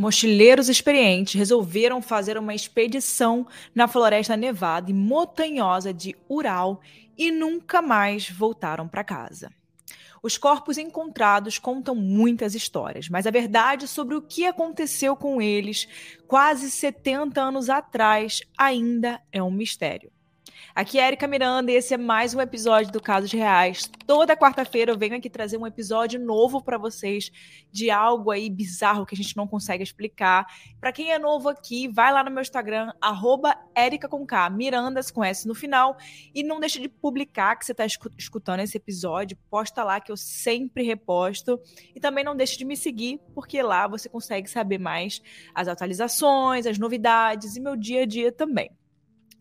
Mochileiros experientes resolveram fazer uma expedição na floresta nevada e montanhosa de Ural e nunca mais voltaram para casa. Os corpos encontrados contam muitas histórias, mas a verdade sobre o que aconteceu com eles quase 70 anos atrás ainda é um mistério. Aqui é Erika Miranda e esse é mais um episódio do Casos Reais. Toda quarta-feira eu venho aqui trazer um episódio novo para vocês de algo aí bizarro que a gente não consegue explicar. Para quem é novo aqui, vai lá no meu Instagram, Erika com Mirandas com S no final. E não deixe de publicar que você está escutando esse episódio. Posta lá que eu sempre reposto. E também não deixe de me seguir, porque lá você consegue saber mais as atualizações, as novidades e meu dia a dia também.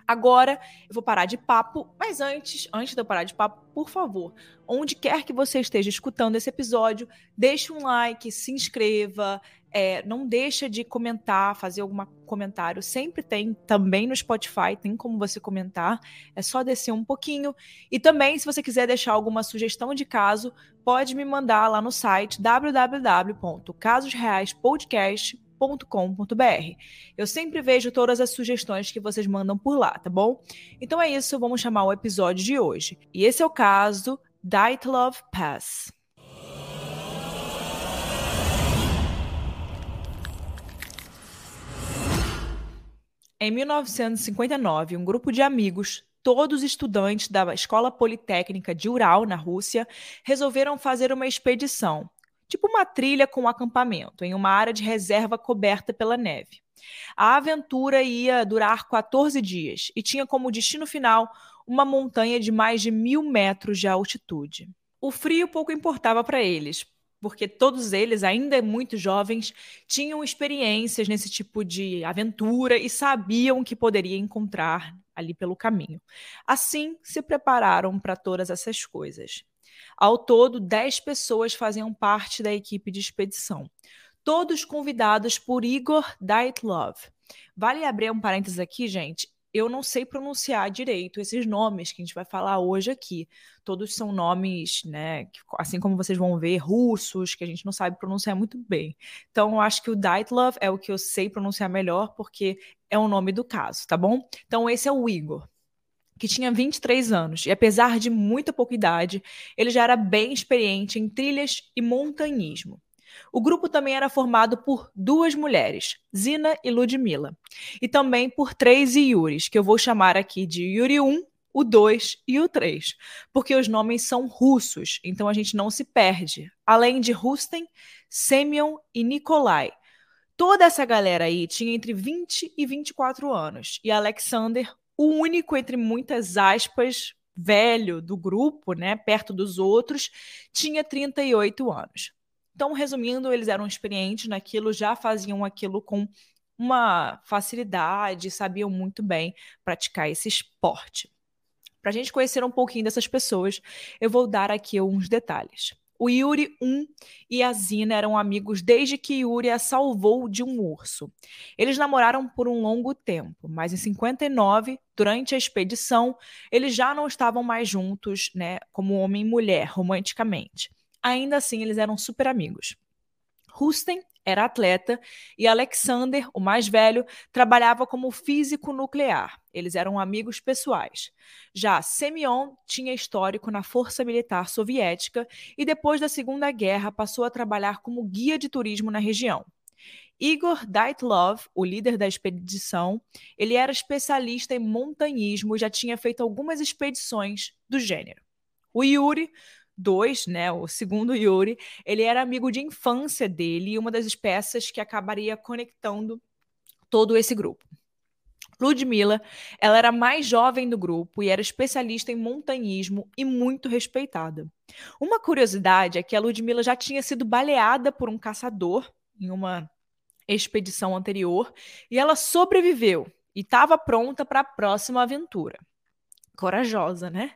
Agora eu vou parar de papo, mas antes, antes de eu parar de papo, por favor, onde quer que você esteja escutando esse episódio, deixe um like, se inscreva, é, não deixa de comentar, fazer algum comentário. Sempre tem, também no Spotify, tem como você comentar. É só descer um pouquinho. E também, se você quiser deixar alguma sugestão de caso, pode me mandar lá no site www.casosreaispodcast.com com.br. Eu sempre vejo todas as sugestões que vocês mandam por lá, tá bom? Então é isso, vamos chamar o episódio de hoje. E esse é o caso Dyatlov Pass. Em 1959, um grupo de amigos, todos estudantes da Escola Politécnica de Ural, na Rússia, resolveram fazer uma expedição tipo uma trilha com um acampamento, em uma área de reserva coberta pela neve. A aventura ia durar 14 dias e tinha como destino final uma montanha de mais de mil metros de altitude. O frio pouco importava para eles, porque todos eles, ainda muito jovens, tinham experiências nesse tipo de aventura e sabiam que poderia encontrar ali pelo caminho. Assim, se prepararam para todas essas coisas. Ao todo, 10 pessoas faziam parte da equipe de expedição, todos convidados por Igor Dyatlov. Vale abrir um parênteses aqui, gente. Eu não sei pronunciar direito esses nomes que a gente vai falar hoje aqui. Todos são nomes, né, assim como vocês vão ver, russos, que a gente não sabe pronunciar muito bem. Então, eu acho que o Dyatlov é o que eu sei pronunciar melhor, porque é o nome do caso, tá bom? Então, esse é o Igor que tinha 23 anos, e apesar de muita pouca idade, ele já era bem experiente em trilhas e montanhismo. O grupo também era formado por duas mulheres, Zina e Ludmila, e também por três Yuris, que eu vou chamar aqui de Yuri 1, o 2 e o 3, porque os nomes são russos, então a gente não se perde. Além de Rusten, Semyon e Nikolai. Toda essa galera aí tinha entre 20 e 24 anos, e Alexander, o único entre muitas aspas velho do grupo, né, perto dos outros, tinha 38 anos. Então, resumindo, eles eram experientes naquilo, já faziam aquilo com uma facilidade, sabiam muito bem praticar esse esporte. Para a gente conhecer um pouquinho dessas pessoas, eu vou dar aqui uns detalhes. O Yuri 1 e a Zina eram amigos desde que Yuri a salvou de um urso. Eles namoraram por um longo tempo, mas em 59, durante a expedição, eles já não estavam mais juntos, né, como homem e mulher, romanticamente. Ainda assim, eles eram super amigos. Rusten era atleta e Alexander, o mais velho, trabalhava como físico nuclear. Eles eram amigos pessoais. Já Semyon tinha histórico na Força Militar Soviética e depois da Segunda Guerra passou a trabalhar como guia de turismo na região. Igor Dyatlov, o líder da expedição, ele era especialista em montanhismo e já tinha feito algumas expedições do gênero. O Yuri 2, né, o segundo Yuri, ele era amigo de infância dele e uma das peças que acabaria conectando todo esse grupo. Ludmilla, ela era mais jovem do grupo e era especialista em montanhismo e muito respeitada. Uma curiosidade é que a Ludmilla já tinha sido baleada por um caçador em uma expedição anterior e ela sobreviveu e estava pronta para a próxima aventura. Corajosa, né?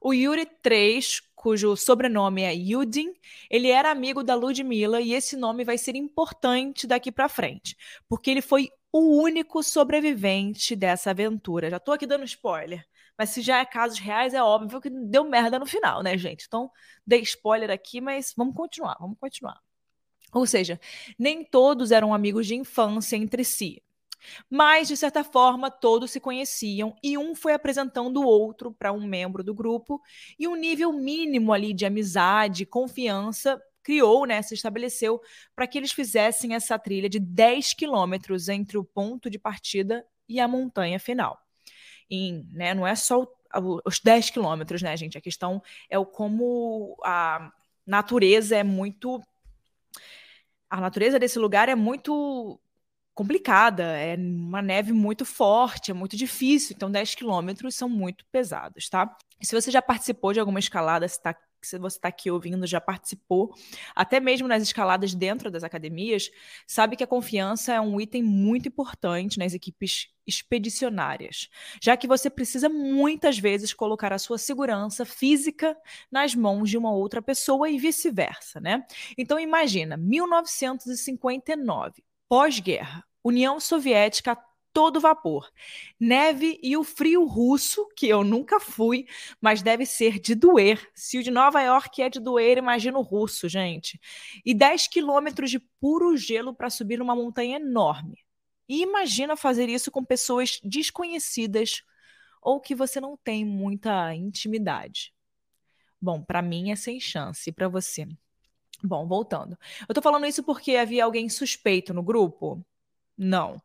O Yuri 3 cujo sobrenome é Yudin, ele era amigo da Ludmilla e esse nome vai ser importante daqui para frente, porque ele foi o único sobrevivente dessa aventura. Já tô aqui dando spoiler. Mas se já é casos reais, é óbvio que deu merda no final, né, gente? Então, dei spoiler aqui, mas vamos continuar, vamos continuar. Ou seja, nem todos eram amigos de infância entre si. Mas, de certa forma, todos se conheciam e um foi apresentando o outro para um membro do grupo, e um nível mínimo ali de amizade, confiança criou, né, se estabeleceu para que eles fizessem essa trilha de 10 quilômetros entre o ponto de partida e a montanha final. E, né, não é só os 10 quilômetros, né, gente? A questão é o como a natureza é muito. A natureza desse lugar é muito complicada, é uma neve muito forte, é muito difícil, então 10 quilômetros são muito pesados, tá? E se você já participou de alguma escalada, se, tá, se você está aqui ouvindo, já participou, até mesmo nas escaladas dentro das academias, sabe que a confiança é um item muito importante nas equipes expedicionárias, já que você precisa muitas vezes colocar a sua segurança física nas mãos de uma outra pessoa e vice-versa, né? Então imagina, 1959, Pós-guerra, União Soviética a todo vapor. Neve e o frio russo, que eu nunca fui, mas deve ser de doer. Se o de Nova York é de doer, imagina o russo, gente. E 10 quilômetros de puro gelo para subir uma montanha enorme. E imagina fazer isso com pessoas desconhecidas ou que você não tem muita intimidade. Bom, para mim é sem chance. E para você? Bom, voltando. Eu tô falando isso porque havia alguém suspeito no grupo? Não.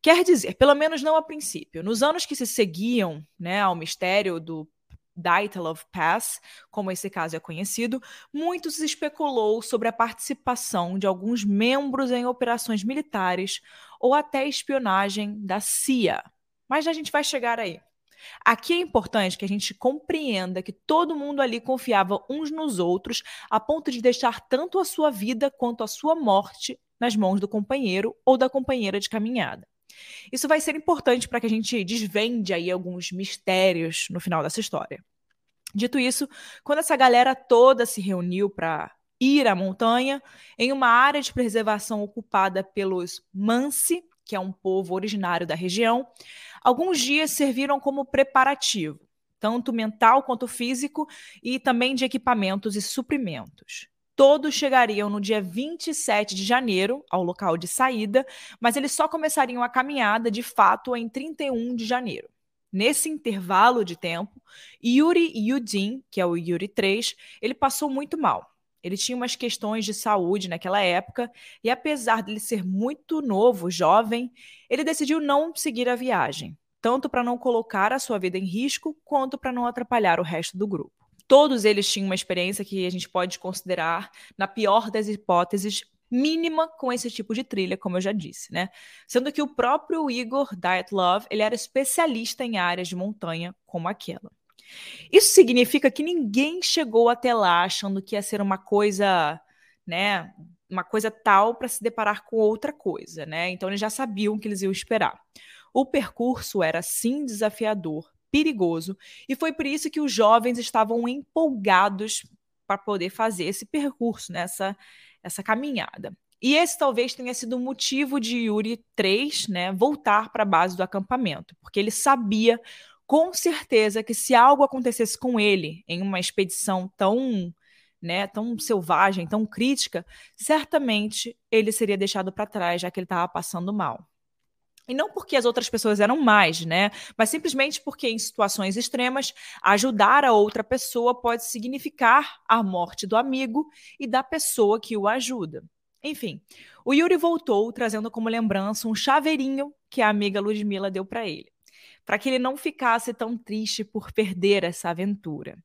Quer dizer, pelo menos não a princípio. Nos anos que se seguiam né, ao mistério do Dyatlov Pass, como esse caso é conhecido, muito se especulou sobre a participação de alguns membros em operações militares ou até espionagem da CIA. Mas a gente vai chegar aí. Aqui é importante que a gente compreenda que todo mundo ali confiava uns nos outros, a ponto de deixar tanto a sua vida quanto a sua morte nas mãos do companheiro ou da companheira de caminhada. Isso vai ser importante para que a gente desvende aí alguns mistérios no final dessa história. Dito isso, quando essa galera toda se reuniu para ir à montanha, em uma área de preservação ocupada pelos Mansi, que é um povo originário da região, alguns dias serviram como preparativo, tanto mental quanto físico, e também de equipamentos e suprimentos. Todos chegariam no dia 27 de janeiro ao local de saída, mas eles só começariam a caminhada de fato em 31 de janeiro. Nesse intervalo de tempo, Yuri Yudin, que é o Yuri 3, ele passou muito mal. Ele tinha umas questões de saúde naquela época e, apesar de ele ser muito novo, jovem, ele decidiu não seguir a viagem, tanto para não colocar a sua vida em risco, quanto para não atrapalhar o resto do grupo. Todos eles tinham uma experiência que a gente pode considerar, na pior das hipóteses, mínima com esse tipo de trilha, como eu já disse, né? Sendo que o próprio Igor Dyatlov, ele era especialista em áreas de montanha como aquela. Isso significa que ninguém chegou até lá achando que ia ser uma coisa, né, uma coisa tal para se deparar com outra coisa, né? Então eles já sabiam que eles iam esperar. O percurso era sim desafiador, perigoso, e foi por isso que os jovens estavam empolgados para poder fazer esse percurso, nessa né? essa caminhada. E esse talvez tenha sido o motivo de Yuri 3 né, voltar para a base do acampamento, porque ele sabia com certeza que se algo acontecesse com ele em uma expedição tão, né, tão selvagem, tão crítica, certamente ele seria deixado para trás, já que ele estava passando mal. E não porque as outras pessoas eram mais, né? Mas simplesmente porque em situações extremas, ajudar a outra pessoa pode significar a morte do amigo e da pessoa que o ajuda. Enfim, o Yuri voltou trazendo como lembrança um chaveirinho que a amiga Ludmilla deu para ele para que ele não ficasse tão triste por perder essa aventura.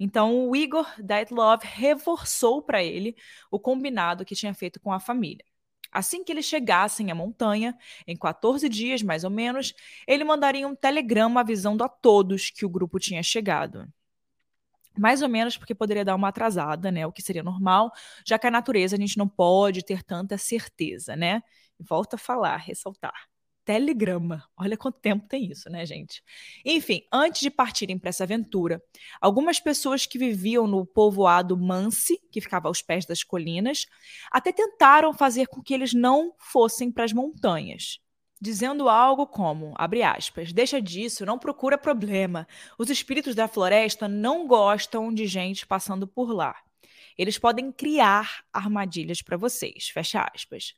Então, o Igor Dyatlov reforçou para ele o combinado que tinha feito com a família. Assim que eles chegassem à montanha, em 14 dias mais ou menos, ele mandaria um telegrama avisando a todos que o grupo tinha chegado. Mais ou menos porque poderia dar uma atrasada, né? O que seria normal, já que a natureza a gente não pode ter tanta certeza, né? Volta a falar, ressaltar telegrama. Olha quanto tempo tem isso, né, gente? Enfim, antes de partirem para essa aventura, algumas pessoas que viviam no povoado Mansi, que ficava aos pés das colinas, até tentaram fazer com que eles não fossem para as montanhas. Dizendo algo como, abre aspas, deixa disso, não procura problema. Os espíritos da floresta não gostam de gente passando por lá. Eles podem criar armadilhas para vocês. Fecha aspas.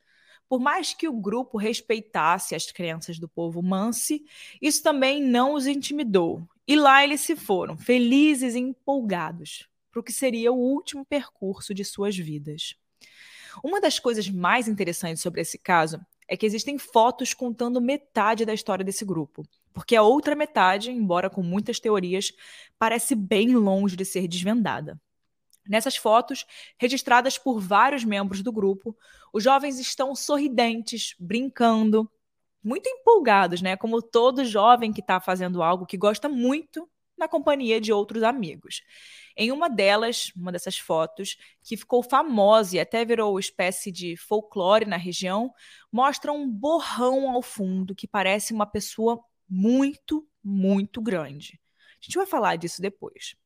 Por mais que o grupo respeitasse as crenças do povo Mansi, isso também não os intimidou. E lá eles se foram, felizes e empolgados, para o que seria o último percurso de suas vidas. Uma das coisas mais interessantes sobre esse caso é que existem fotos contando metade da história desse grupo, porque a outra metade, embora com muitas teorias, parece bem longe de ser desvendada. Nessas fotos, registradas por vários membros do grupo, os jovens estão sorridentes, brincando, muito empolgados, né? Como todo jovem que está fazendo algo que gosta muito na companhia de outros amigos. Em uma delas, uma dessas fotos, que ficou famosa e até virou espécie de folclore na região, mostra um borrão ao fundo que parece uma pessoa muito, muito grande. A gente vai falar disso depois.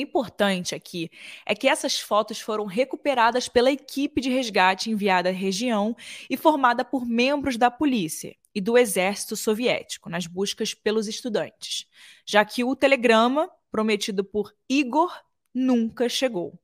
Importante aqui é que essas fotos foram recuperadas pela equipe de resgate enviada à região e formada por membros da polícia e do exército soviético nas buscas pelos estudantes, já que o telegrama prometido por Igor nunca chegou.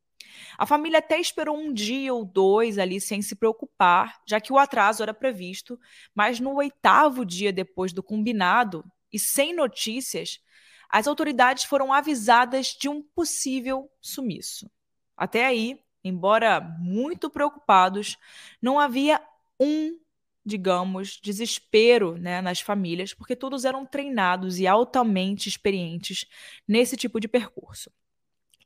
A família até esperou um dia ou dois ali sem se preocupar, já que o atraso era previsto, mas no oitavo dia depois do combinado e sem notícias, as autoridades foram avisadas de um possível sumiço. Até aí, embora muito preocupados, não havia um, digamos, desespero né, nas famílias, porque todos eram treinados e altamente experientes nesse tipo de percurso.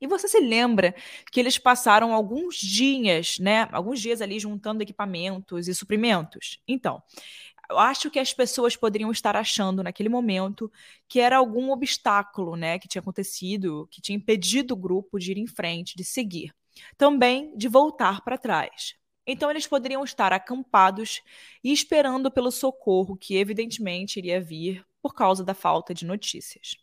E você se lembra que eles passaram alguns dias, né? Alguns dias ali juntando equipamentos e suprimentos? Então, eu acho que as pessoas poderiam estar achando naquele momento que era algum obstáculo, né, que tinha acontecido, que tinha impedido o grupo de ir em frente, de seguir, também de voltar para trás. Então eles poderiam estar acampados e esperando pelo socorro que evidentemente iria vir por causa da falta de notícias.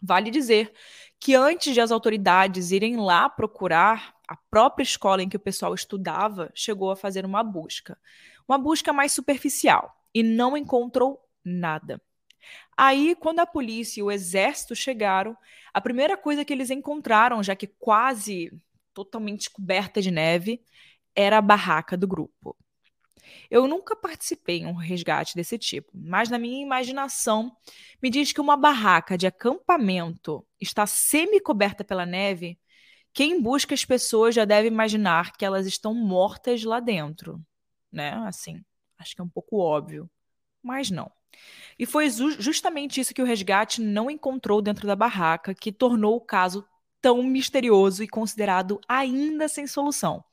Vale dizer que antes de as autoridades irem lá procurar, a própria escola em que o pessoal estudava chegou a fazer uma busca. Uma busca mais superficial e não encontrou nada. Aí, quando a polícia e o exército chegaram, a primeira coisa que eles encontraram, já que quase totalmente coberta de neve, era a barraca do grupo. Eu nunca participei em um resgate desse tipo, mas na minha imaginação me diz que uma barraca de acampamento está semi-coberta pela neve. Quem busca as pessoas já deve imaginar que elas estão mortas lá dentro, né? Assim, Acho que é um pouco óbvio, mas não. E foi justamente isso que o resgate não encontrou dentro da barraca que tornou o caso tão misterioso e considerado ainda sem solução,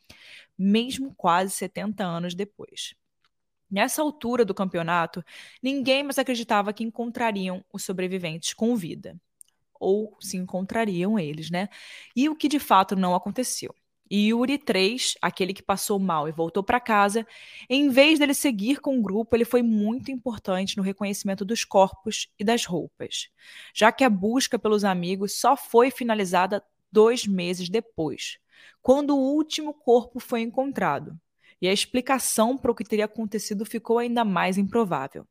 mesmo quase 70 anos depois. Nessa altura do campeonato, ninguém mais acreditava que encontrariam os sobreviventes com vida. Ou se encontrariam eles, né? E o que de fato não aconteceu. E Yuri 3, aquele que passou mal e voltou para casa, em vez dele seguir com o grupo, ele foi muito importante no reconhecimento dos corpos e das roupas, já que a busca pelos amigos só foi finalizada dois meses depois, quando o último corpo foi encontrado. E a explicação para o que teria acontecido ficou ainda mais improvável.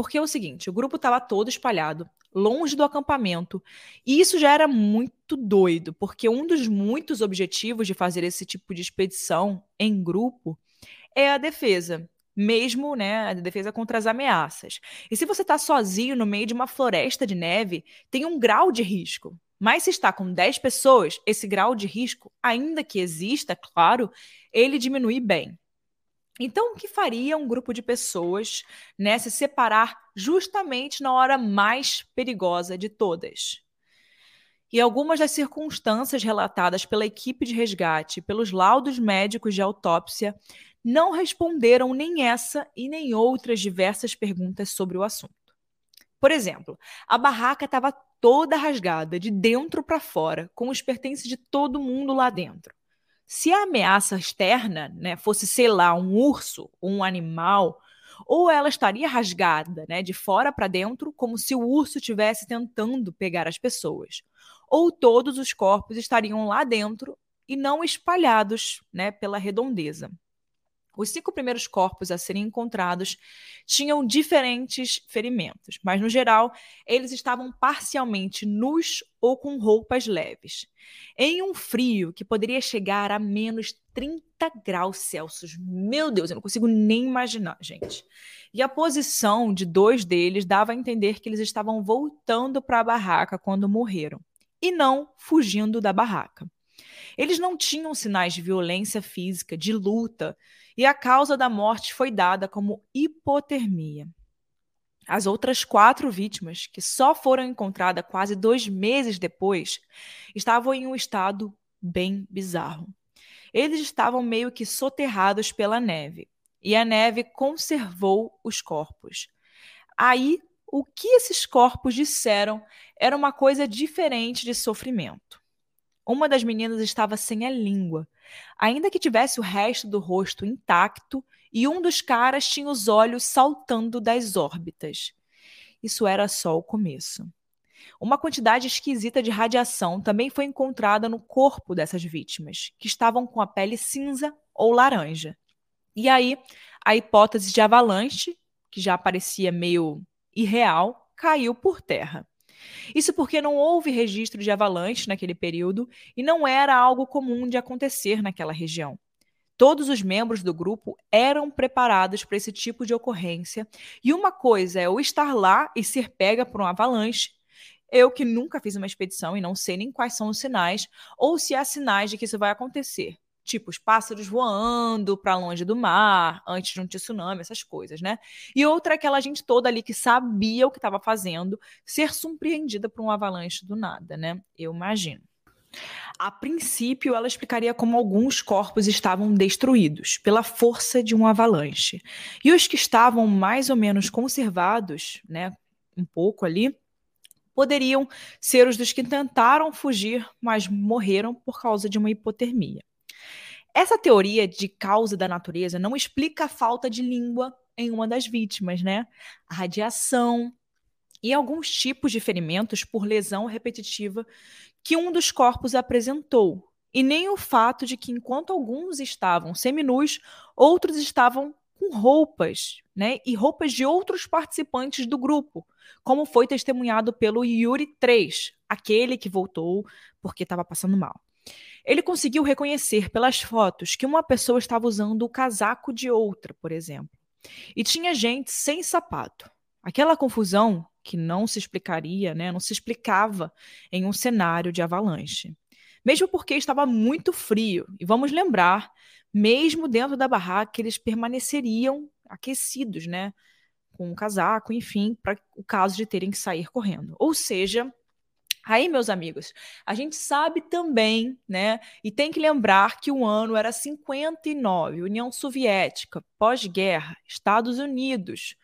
Porque é o seguinte: o grupo estava todo espalhado, longe do acampamento. E isso já era muito doido, porque um dos muitos objetivos de fazer esse tipo de expedição em grupo é a defesa. Mesmo, né, a defesa contra as ameaças. E se você está sozinho no meio de uma floresta de neve, tem um grau de risco. Mas se está com 10 pessoas, esse grau de risco, ainda que exista, claro, ele diminui bem. Então, o que faria um grupo de pessoas né, se separar justamente na hora mais perigosa de todas? E algumas das circunstâncias relatadas pela equipe de resgate, pelos laudos médicos de autópsia, não responderam nem essa e nem outras diversas perguntas sobre o assunto. Por exemplo, a barraca estava toda rasgada, de dentro para fora, com os pertences de todo mundo lá dentro. Se a ameaça externa né, fosse, sei lá, um urso, um animal, ou ela estaria rasgada né, de fora para dentro, como se o urso estivesse tentando pegar as pessoas, ou todos os corpos estariam lá dentro e não espalhados né, pela redondeza. Os cinco primeiros corpos a serem encontrados tinham diferentes ferimentos, mas no geral eles estavam parcialmente nus ou com roupas leves. Em um frio que poderia chegar a menos 30 graus Celsius. Meu Deus, eu não consigo nem imaginar, gente. E a posição de dois deles dava a entender que eles estavam voltando para a barraca quando morreram, e não fugindo da barraca. Eles não tinham sinais de violência física, de luta, e a causa da morte foi dada como hipotermia. As outras quatro vítimas, que só foram encontradas quase dois meses depois, estavam em um estado bem bizarro. Eles estavam meio que soterrados pela neve, e a neve conservou os corpos. Aí, o que esses corpos disseram era uma coisa diferente de sofrimento. Uma das meninas estava sem a língua, ainda que tivesse o resto do rosto intacto, e um dos caras tinha os olhos saltando das órbitas. Isso era só o começo. Uma quantidade esquisita de radiação também foi encontrada no corpo dessas vítimas, que estavam com a pele cinza ou laranja. E aí, a hipótese de avalanche, que já parecia meio irreal, caiu por terra. Isso porque não houve registro de avalanche naquele período e não era algo comum de acontecer naquela região. Todos os membros do grupo eram preparados para esse tipo de ocorrência, e uma coisa é o estar lá e ser pega por um avalanche. Eu que nunca fiz uma expedição e não sei nem quais são os sinais, ou se há sinais de que isso vai acontecer tipo os pássaros voando para longe do mar antes de um tsunami, essas coisas, né? E outra aquela gente toda ali que sabia o que estava fazendo, ser surpreendida por um avalanche do nada, né? Eu imagino. A princípio, ela explicaria como alguns corpos estavam destruídos pela força de um avalanche. E os que estavam mais ou menos conservados, né, um pouco ali, poderiam ser os dos que tentaram fugir, mas morreram por causa de uma hipotermia. Essa teoria de causa da natureza não explica a falta de língua em uma das vítimas, né? A radiação e alguns tipos de ferimentos por lesão repetitiva que um dos corpos apresentou, e nem o fato de que enquanto alguns estavam seminus, outros estavam com roupas, né? E roupas de outros participantes do grupo, como foi testemunhado pelo Yuri 3, aquele que voltou porque estava passando mal. Ele conseguiu reconhecer pelas fotos que uma pessoa estava usando o casaco de outra, por exemplo. E tinha gente sem sapato. Aquela confusão que não se explicaria, né, não se explicava em um cenário de avalanche. Mesmo porque estava muito frio. E vamos lembrar, mesmo dentro da barraca, eles permaneceriam aquecidos, né? Com um casaco, enfim, para o caso de terem que sair correndo. Ou seja, Aí, meus amigos, a gente sabe também, né? E tem que lembrar que o ano era 59, União Soviética, pós-guerra, Estados Unidos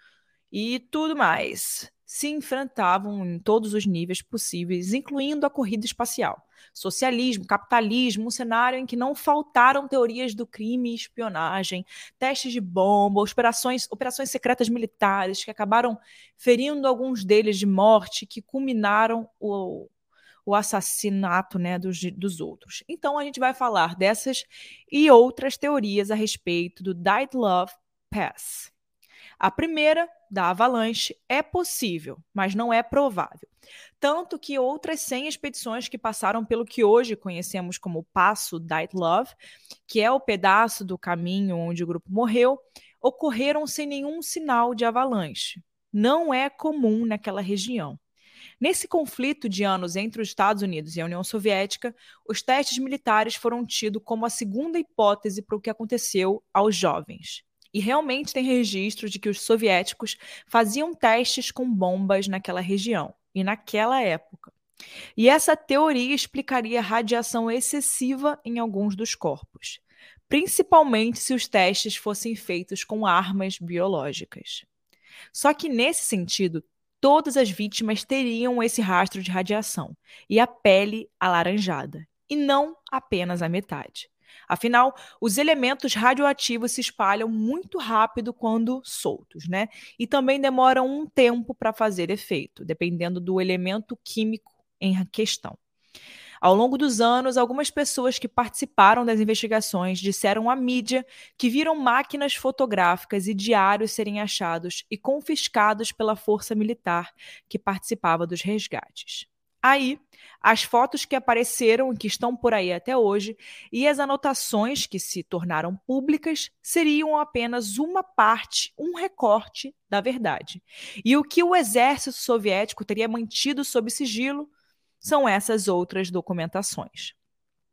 e tudo mais se enfrentavam em todos os níveis possíveis, incluindo a corrida espacial. Socialismo, capitalismo, um cenário em que não faltaram teorias do crime e espionagem, testes de bomba, operações, operações secretas militares que acabaram ferindo alguns deles de morte, que culminaram o, o assassinato né, dos, dos outros. Então a gente vai falar dessas e outras teorias a respeito do Dyatlov Pass. A primeira, da avalanche, é possível, mas não é provável. Tanto que outras 100 expedições que passaram pelo que hoje conhecemos como Passo Dyatlov, que é o pedaço do caminho onde o grupo morreu, ocorreram sem nenhum sinal de avalanche. Não é comum naquela região. Nesse conflito de anos entre os Estados Unidos e a União Soviética, os testes militares foram tidos como a segunda hipótese para o que aconteceu aos jovens. E realmente tem registro de que os soviéticos faziam testes com bombas naquela região e naquela época. E essa teoria explicaria radiação excessiva em alguns dos corpos, principalmente se os testes fossem feitos com armas biológicas. Só que nesse sentido, todas as vítimas teriam esse rastro de radiação e a pele alaranjada, e não apenas a metade. Afinal, os elementos radioativos se espalham muito rápido quando soltos, né? E também demoram um tempo para fazer efeito, dependendo do elemento químico em questão. Ao longo dos anos, algumas pessoas que participaram das investigações disseram à mídia que viram máquinas fotográficas e diários serem achados e confiscados pela força militar que participava dos resgates. Aí, as fotos que apareceram e que estão por aí até hoje e as anotações que se tornaram públicas seriam apenas uma parte, um recorte da verdade. E o que o exército soviético teria mantido sob sigilo são essas outras documentações.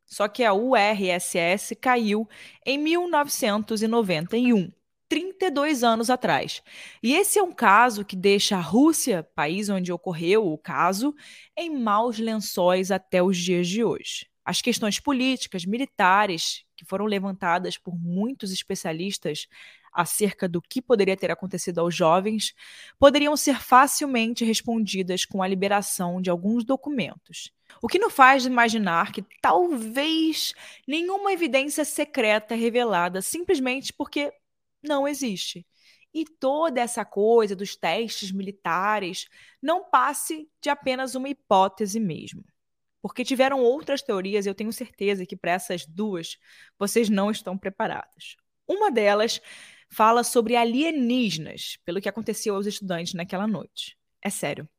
Só que a URSS caiu em 1991. 32 anos atrás. E esse é um caso que deixa a Rússia, país onde ocorreu o caso, em maus lençóis até os dias de hoje. As questões políticas, militares, que foram levantadas por muitos especialistas acerca do que poderia ter acontecido aos jovens, poderiam ser facilmente respondidas com a liberação de alguns documentos. O que nos faz imaginar que talvez nenhuma evidência secreta revelada simplesmente porque não existe. E toda essa coisa dos testes militares não passe de apenas uma hipótese mesmo. Porque tiveram outras teorias, e eu tenho certeza que para essas duas vocês não estão preparados. Uma delas fala sobre alienígenas, pelo que aconteceu aos estudantes naquela noite. É sério.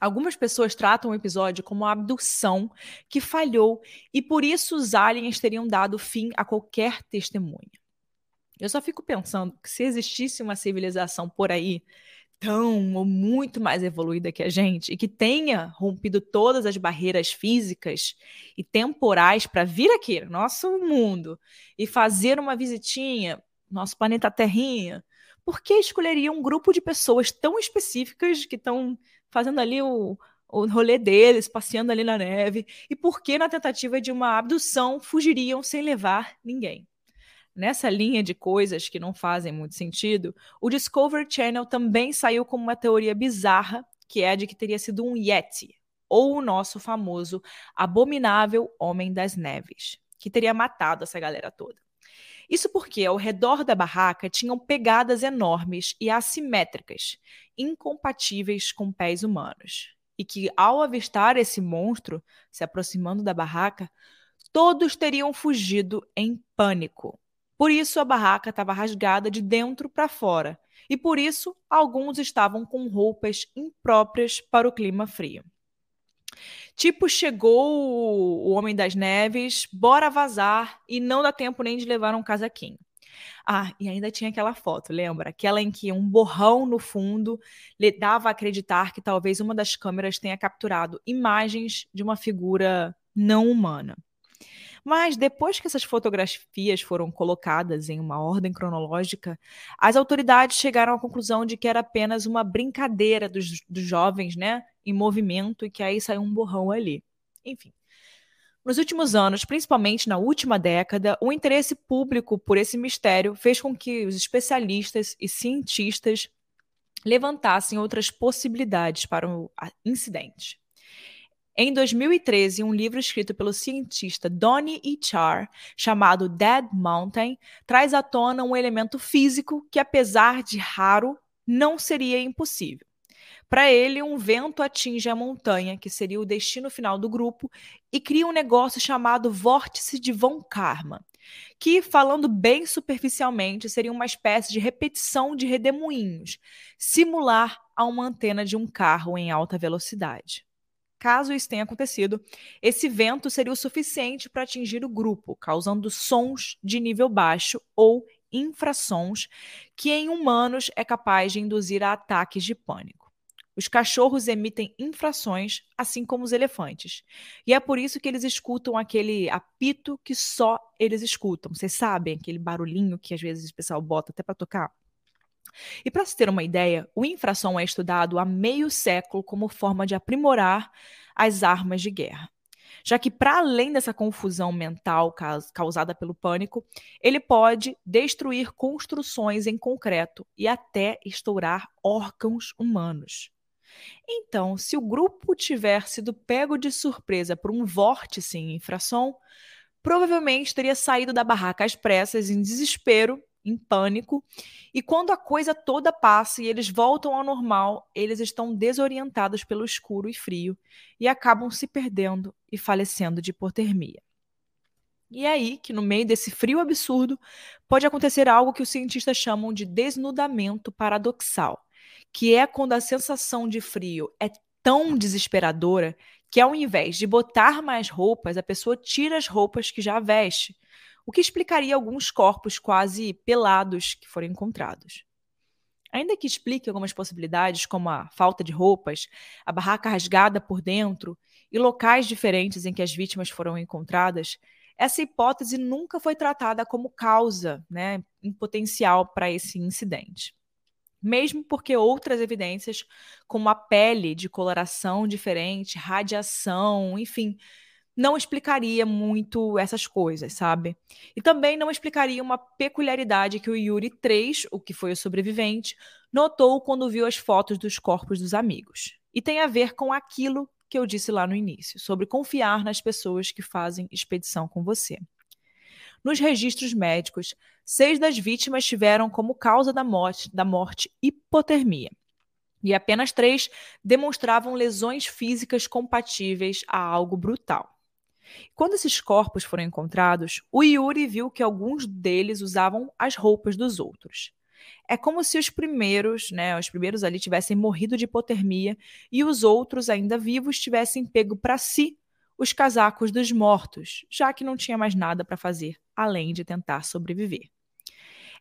Algumas pessoas tratam o episódio como uma abdução que falhou e por isso os aliens teriam dado fim a qualquer testemunha. Eu só fico pensando que se existisse uma civilização por aí tão ou muito mais evoluída que a gente e que tenha rompido todas as barreiras físicas e temporais para vir aqui no nosso mundo e fazer uma visitinha, nosso planeta Terrinha, por que escolheria um grupo de pessoas tão específicas que estão fazendo ali o, o rolê deles, passeando ali na neve, e por que na tentativa de uma abdução fugiriam sem levar ninguém? Nessa linha de coisas que não fazem muito sentido, o Discovery Channel também saiu com uma teoria bizarra, que é a de que teria sido um Yeti, ou o nosso famoso abominável Homem das Neves, que teria matado essa galera toda. Isso porque ao redor da barraca tinham pegadas enormes e assimétricas, incompatíveis com pés humanos. E que, ao avistar esse monstro se aproximando da barraca, todos teriam fugido em pânico, por isso a barraca estava rasgada de dentro para fora, e por isso alguns estavam com roupas impróprias para o clima frio. Tipo, chegou o Homem das Neves, bora vazar, e não dá tempo nem de levar um casaquinho. Ah, e ainda tinha aquela foto, lembra? Aquela em que um borrão no fundo lhe dava a acreditar que talvez uma das câmeras tenha capturado imagens de uma figura não humana. Mas depois que essas fotografias foram colocadas em uma ordem cronológica, as autoridades chegaram à conclusão de que era apenas uma brincadeira dos, dos jovens, né, em movimento e que aí saiu um borrão ali. Enfim. Nos últimos anos, principalmente na última década, o interesse público por esse mistério fez com que os especialistas e cientistas levantassem outras possibilidades para o incidente. Em 2013, um livro escrito pelo cientista Donnie E. Char, chamado Dead Mountain, traz à tona um elemento físico que, apesar de raro, não seria impossível. Para ele, um vento atinge a montanha, que seria o destino final do grupo, e cria um negócio chamado Vórtice de Von Karma, que, falando bem superficialmente, seria uma espécie de repetição de redemoinhos, simular a uma antena de um carro em alta velocidade. Caso isso tenha acontecido, esse vento seria o suficiente para atingir o grupo, causando sons de nível baixo ou infrassons, que em humanos é capaz de induzir a ataques de pânico. Os cachorros emitem infrações, assim como os elefantes. E é por isso que eles escutam aquele apito que só eles escutam. Vocês sabem, aquele barulhinho que às vezes o pessoal bota até para tocar? E para se ter uma ideia, o infrasom é estudado há meio século como forma de aprimorar as armas de guerra. Já que, para além dessa confusão mental causada pelo pânico, ele pode destruir construções em concreto e até estourar órgãos humanos. Então, se o grupo tiver sido pego de surpresa por um vórtice em infrasom, provavelmente teria saído da barraca às pressas em desespero em pânico, e quando a coisa toda passa e eles voltam ao normal, eles estão desorientados pelo escuro e frio e acabam se perdendo e falecendo de hipotermia. E é aí que, no meio desse frio absurdo, pode acontecer algo que os cientistas chamam de desnudamento paradoxal, que é quando a sensação de frio é tão desesperadora que, ao invés de botar mais roupas, a pessoa tira as roupas que já veste, o que explicaria alguns corpos quase pelados que foram encontrados. Ainda que explique algumas possibilidades, como a falta de roupas, a barraca rasgada por dentro e locais diferentes em que as vítimas foram encontradas, essa hipótese nunca foi tratada como causa né, em potencial para esse incidente. Mesmo porque outras evidências, como a pele de coloração diferente, radiação, enfim, não explicaria muito essas coisas, sabe? E também não explicaria uma peculiaridade que o Yuri 3, o que foi o sobrevivente, notou quando viu as fotos dos corpos dos amigos. E tem a ver com aquilo que eu disse lá no início, sobre confiar nas pessoas que fazem expedição com você. Nos registros médicos, seis das vítimas tiveram como causa da morte, da morte hipotermia. E apenas três demonstravam lesões físicas compatíveis a algo brutal. Quando esses corpos foram encontrados, o Yuri viu que alguns deles usavam as roupas dos outros. É como se os primeiros, né, os primeiros ali tivessem morrido de hipotermia e os outros ainda vivos tivessem pego para si os casacos dos mortos, já que não tinha mais nada para fazer além de tentar sobreviver.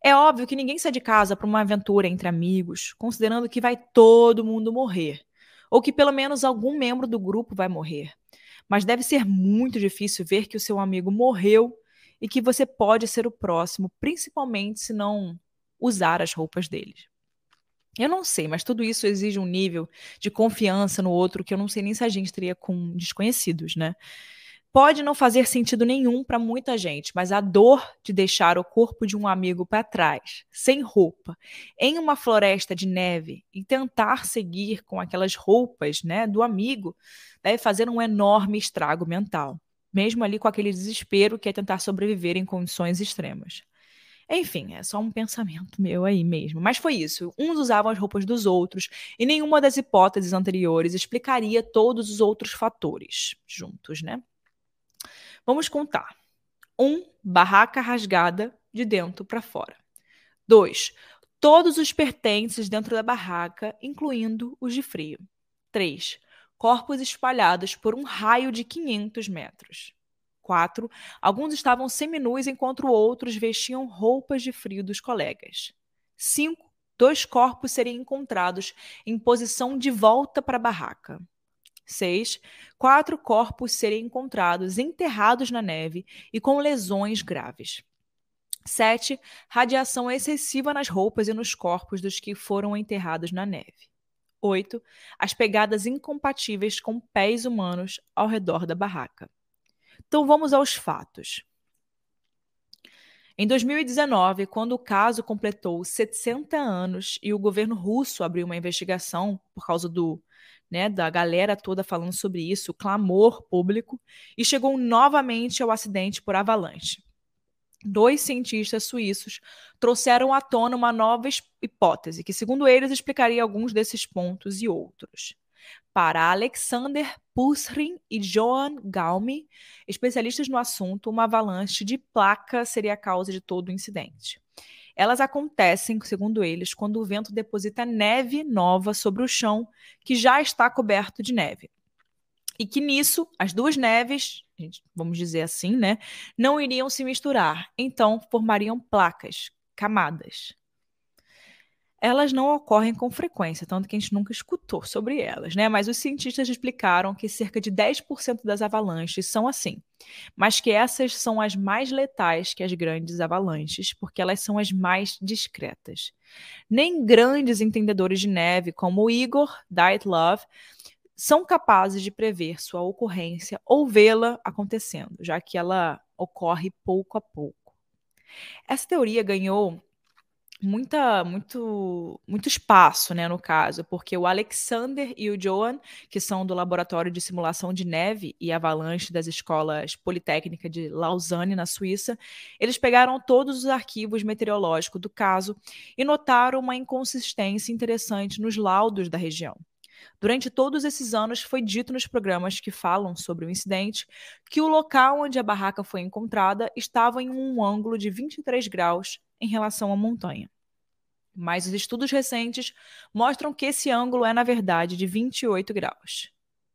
É óbvio que ninguém sai de casa para uma aventura entre amigos, considerando que vai todo mundo morrer, ou que pelo menos algum membro do grupo vai morrer. Mas deve ser muito difícil ver que o seu amigo morreu e que você pode ser o próximo, principalmente se não usar as roupas deles. Eu não sei, mas tudo isso exige um nível de confiança no outro que eu não sei nem se a gente teria com desconhecidos, né? Pode não fazer sentido nenhum para muita gente, mas a dor de deixar o corpo de um amigo para trás, sem roupa, em uma floresta de neve e tentar seguir com aquelas roupas, né, do amigo, deve fazer um enorme estrago mental, mesmo ali com aquele desespero que é tentar sobreviver em condições extremas. Enfim, é só um pensamento meu aí mesmo. Mas foi isso. Uns usavam as roupas dos outros, e nenhuma das hipóteses anteriores explicaria todos os outros fatores juntos, né? Vamos contar. 1. Um, barraca rasgada de dentro para fora. 2. Todos os pertences dentro da barraca, incluindo os de frio. 3. Corpos espalhados por um raio de 500 metros. 4. Alguns estavam seminus enquanto outros vestiam roupas de frio dos colegas. 5. Dois corpos seriam encontrados em posição de volta para a barraca. 6. Quatro corpos seriam encontrados enterrados na neve e com lesões graves. 7. Radiação excessiva nas roupas e nos corpos dos que foram enterrados na neve. 8. As pegadas incompatíveis com pés humanos ao redor da barraca. Então vamos aos fatos. Em 2019, quando o caso completou 70 anos e o governo russo abriu uma investigação por causa do, né, da galera toda falando sobre isso, clamor público, e chegou novamente ao acidente por avalanche. Dois cientistas suíços trouxeram à tona uma nova hipótese, que, segundo eles, explicaria alguns desses pontos e outros para Alexander Pusrin e Joan Galmi, especialistas no assunto, uma avalanche de placa seria a causa de todo o incidente. Elas acontecem, segundo eles, quando o vento deposita neve nova sobre o chão que já está coberto de neve. E que nisso, as duas neves, vamos dizer assim, né, não iriam se misturar, então formariam placas, camadas elas não ocorrem com frequência, tanto que a gente nunca escutou sobre elas, né? Mas os cientistas explicaram que cerca de 10% das avalanches são assim, mas que essas são as mais letais que as grandes avalanches, porque elas são as mais discretas. Nem grandes entendedores de neve, como o Igor Dyatlov, são capazes de prever sua ocorrência ou vê-la acontecendo, já que ela ocorre pouco a pouco. Essa teoria ganhou muita, muito, muito espaço, né, no caso, porque o Alexander e o Johan, que são do Laboratório de Simulação de Neve e Avalanche das escolas Politécnica de Lausanne, na Suíça, eles pegaram todos os arquivos meteorológicos do caso e notaram uma inconsistência interessante nos laudos da região. Durante todos esses anos, foi dito nos programas que falam sobre o incidente que o local onde a barraca foi encontrada estava em um ângulo de 23 graus em relação à montanha. Mas os estudos recentes mostram que esse ângulo é, na verdade, de 28 graus.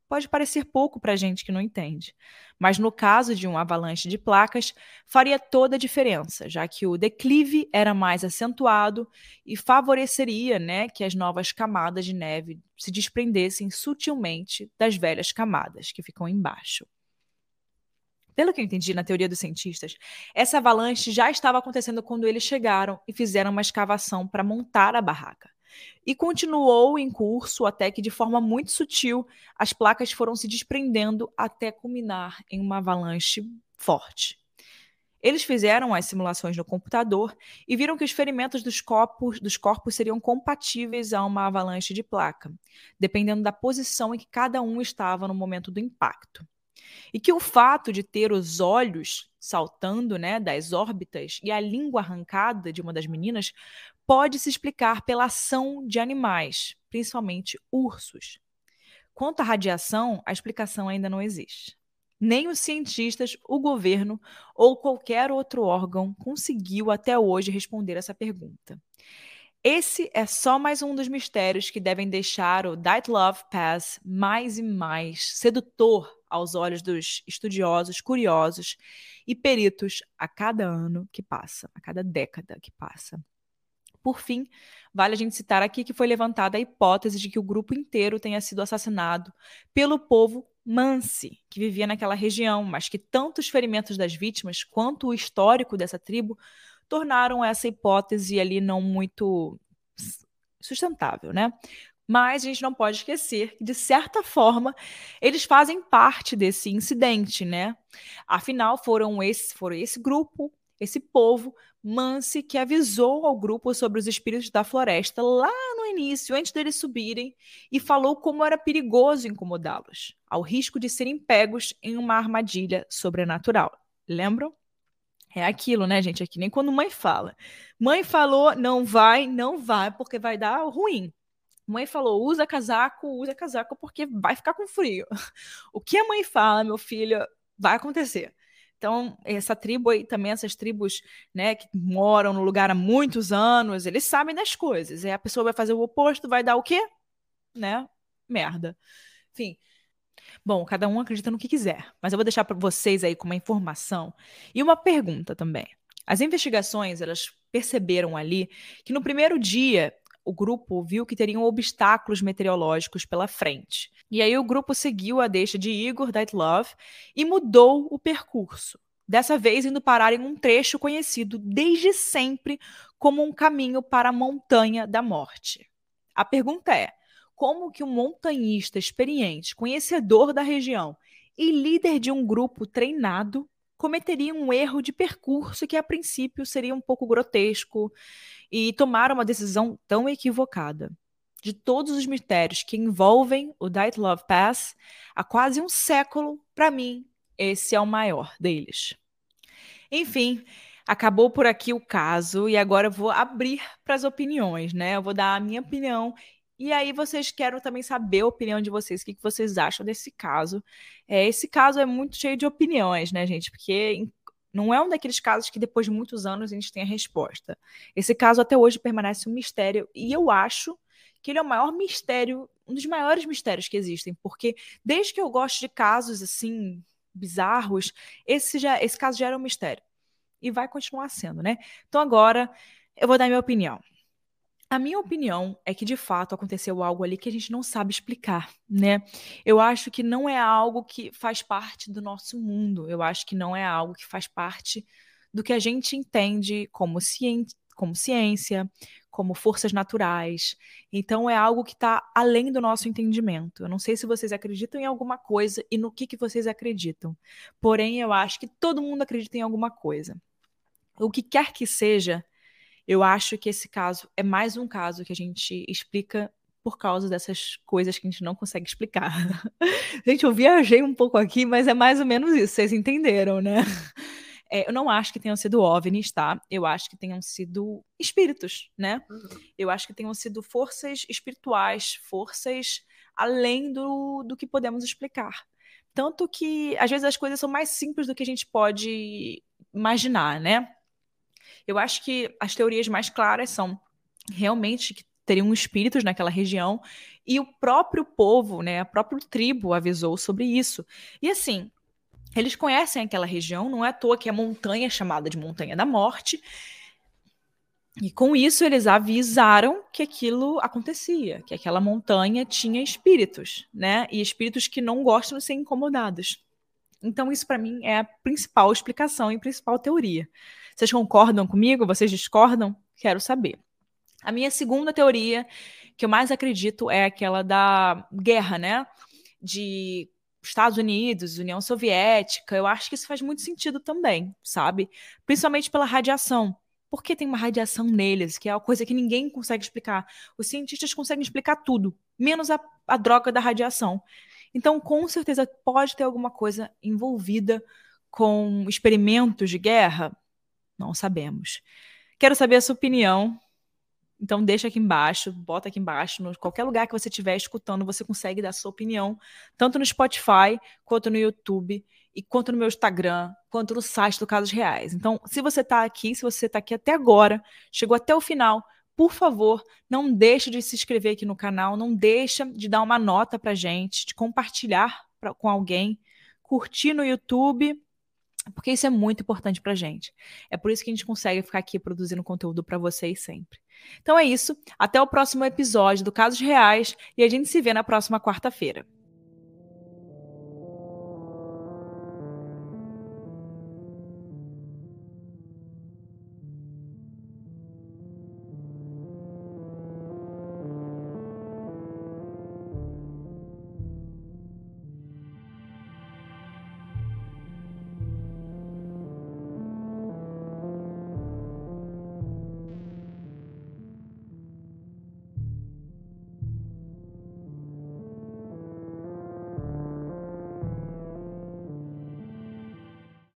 Pode parecer pouco para gente que não entende, mas no caso de um avalanche de placas, faria toda a diferença, já que o declive era mais acentuado e favoreceria né, que as novas camadas de neve se desprendessem sutilmente das velhas camadas que ficam embaixo. Pelo que eu entendi na teoria dos cientistas, essa avalanche já estava acontecendo quando eles chegaram e fizeram uma escavação para montar a barraca. E continuou em curso até que, de forma muito sutil, as placas foram se desprendendo até culminar em uma avalanche forte. Eles fizeram as simulações no computador e viram que os ferimentos dos corpos, dos corpos seriam compatíveis a uma avalanche de placa, dependendo da posição em que cada um estava no momento do impacto. E que o fato de ter os olhos saltando né, das órbitas e a língua arrancada de uma das meninas pode se explicar pela ação de animais, principalmente ursos. Quanto à radiação, a explicação ainda não existe. Nem os cientistas, o governo ou qualquer outro órgão conseguiu até hoje responder essa pergunta. Esse é só mais um dos mistérios que devem deixar o Love Pass mais e mais sedutor aos olhos dos estudiosos, curiosos e peritos a cada ano que passa, a cada década que passa. Por fim, vale a gente citar aqui que foi levantada a hipótese de que o grupo inteiro tenha sido assassinado pelo povo Mansi, que vivia naquela região, mas que tanto os ferimentos das vítimas quanto o histórico dessa tribo tornaram essa hipótese ali não muito sustentável, né? Mas a gente não pode esquecer que, de certa forma, eles fazem parte desse incidente, né? Afinal, foram esse, foram esse grupo, esse povo, Mansi, que avisou ao grupo sobre os espíritos da floresta lá no início, antes deles subirem, e falou como era perigoso incomodá-los, ao risco de serem pegos em uma armadilha sobrenatural. Lembram? É aquilo, né, gente? É que nem quando mãe fala. Mãe falou, não vai, não vai, porque vai dar ruim. Mãe falou, usa casaco, usa casaco, porque vai ficar com frio. O que a mãe fala, meu filho, vai acontecer. Então, essa tribo aí, também essas tribos, né, que moram no lugar há muitos anos, eles sabem das coisas. E a pessoa vai fazer o oposto, vai dar o quê? Né? Merda. Enfim, Bom, cada um acredita no que quiser, mas eu vou deixar para vocês aí com uma informação e uma pergunta também. As investigações, elas perceberam ali que no primeiro dia o grupo viu que teriam obstáculos meteorológicos pela frente. E aí o grupo seguiu a deixa de Igor Daitlov e mudou o percurso. Dessa vez indo parar em um trecho conhecido desde sempre como um caminho para a montanha da morte. A pergunta é: como que um montanhista experiente, conhecedor da região e líder de um grupo treinado cometeria um erro de percurso que a princípio seria um pouco grotesco e tomar uma decisão tão equivocada. De todos os mistérios que envolvem o Love Pass, há quase um século, para mim, esse é o maior deles. Enfim, acabou por aqui o caso e agora eu vou abrir para as opiniões, né? Eu vou dar a minha opinião e aí vocês querem também saber a opinião de vocês, o que, vocês acham desse caso. É, esse caso é muito cheio de opiniões, né, gente? Porque não é um daqueles casos que depois de muitos anos a gente tem a resposta. Esse caso até hoje permanece um mistério e eu acho que ele é o maior mistério, um dos maiores mistérios que existem, porque desde que eu gosto de casos assim bizarros, esse já esse caso já era um mistério e vai continuar sendo, né? Então agora eu vou dar minha opinião. A minha opinião é que de fato aconteceu algo ali que a gente não sabe explicar, né? Eu acho que não é algo que faz parte do nosso mundo. Eu acho que não é algo que faz parte do que a gente entende como, como ciência, como forças naturais. Então é algo que está além do nosso entendimento. Eu não sei se vocês acreditam em alguma coisa e no que, que vocês acreditam. Porém, eu acho que todo mundo acredita em alguma coisa. O que quer que seja, Eu acho que esse caso é mais um caso que a gente explica por causa dessas coisas que a gente não consegue explicar. gente, eu viajei um pouco aqui, mas é mais ou menos isso, vocês entenderam, né? É, eu não acho que tenham sido OVNIs, tá? Eu acho que tenham sido espíritos, né? Uhum. Eu acho que tenham sido forças espirituais, forças além do, do que podemos explicar. Tanto que, às vezes, as coisas são mais simples do que a gente pode imaginar, né? Eu acho que as teorias mais claras são realmente que teriam espíritos naquela região e o próprio povo, né, a própria tribo avisou sobre isso. E assim, eles conhecem aquela região, não é à toa que é montanha chamada de Montanha da Morte. E com isso eles avisaram que aquilo acontecia, que aquela montanha tinha espíritos, né? E espíritos que não gostam de ser incomodados. Então isso para mim é a principal explicação e principal teoria. Vocês concordam comigo? Vocês discordam? Quero saber. A minha segunda teoria, que eu mais acredito, é aquela da guerra, né? De Estados Unidos, União Soviética, eu acho que isso faz muito sentido também, sabe? Principalmente pela radiação. Por que tem uma radiação neles, que é uma coisa que ninguém consegue explicar? Os cientistas conseguem explicar tudo, menos a, a droga da radiação. Então, com certeza, pode ter alguma coisa envolvida com experimentos de guerra? Não sabemos. Quero saber a sua opinião então deixa aqui embaixo, bota aqui embaixo, no qualquer lugar que você estiver escutando, você consegue dar sua opinião, tanto no Spotify, quanto no YouTube, e quanto no meu Instagram, quanto no site do Casos Reais. Então, se você está aqui, se você está aqui até agora, chegou até o final, por favor, não deixe de se inscrever aqui no canal, não deixa de dar uma nota pra gente, de compartilhar pra, com alguém, curtir no YouTube, porque isso é muito importante pra gente. É por isso que a gente consegue ficar aqui produzindo conteúdo para vocês sempre. Então é isso. Até o próximo episódio do Casos Reais e a gente se vê na próxima quarta-feira.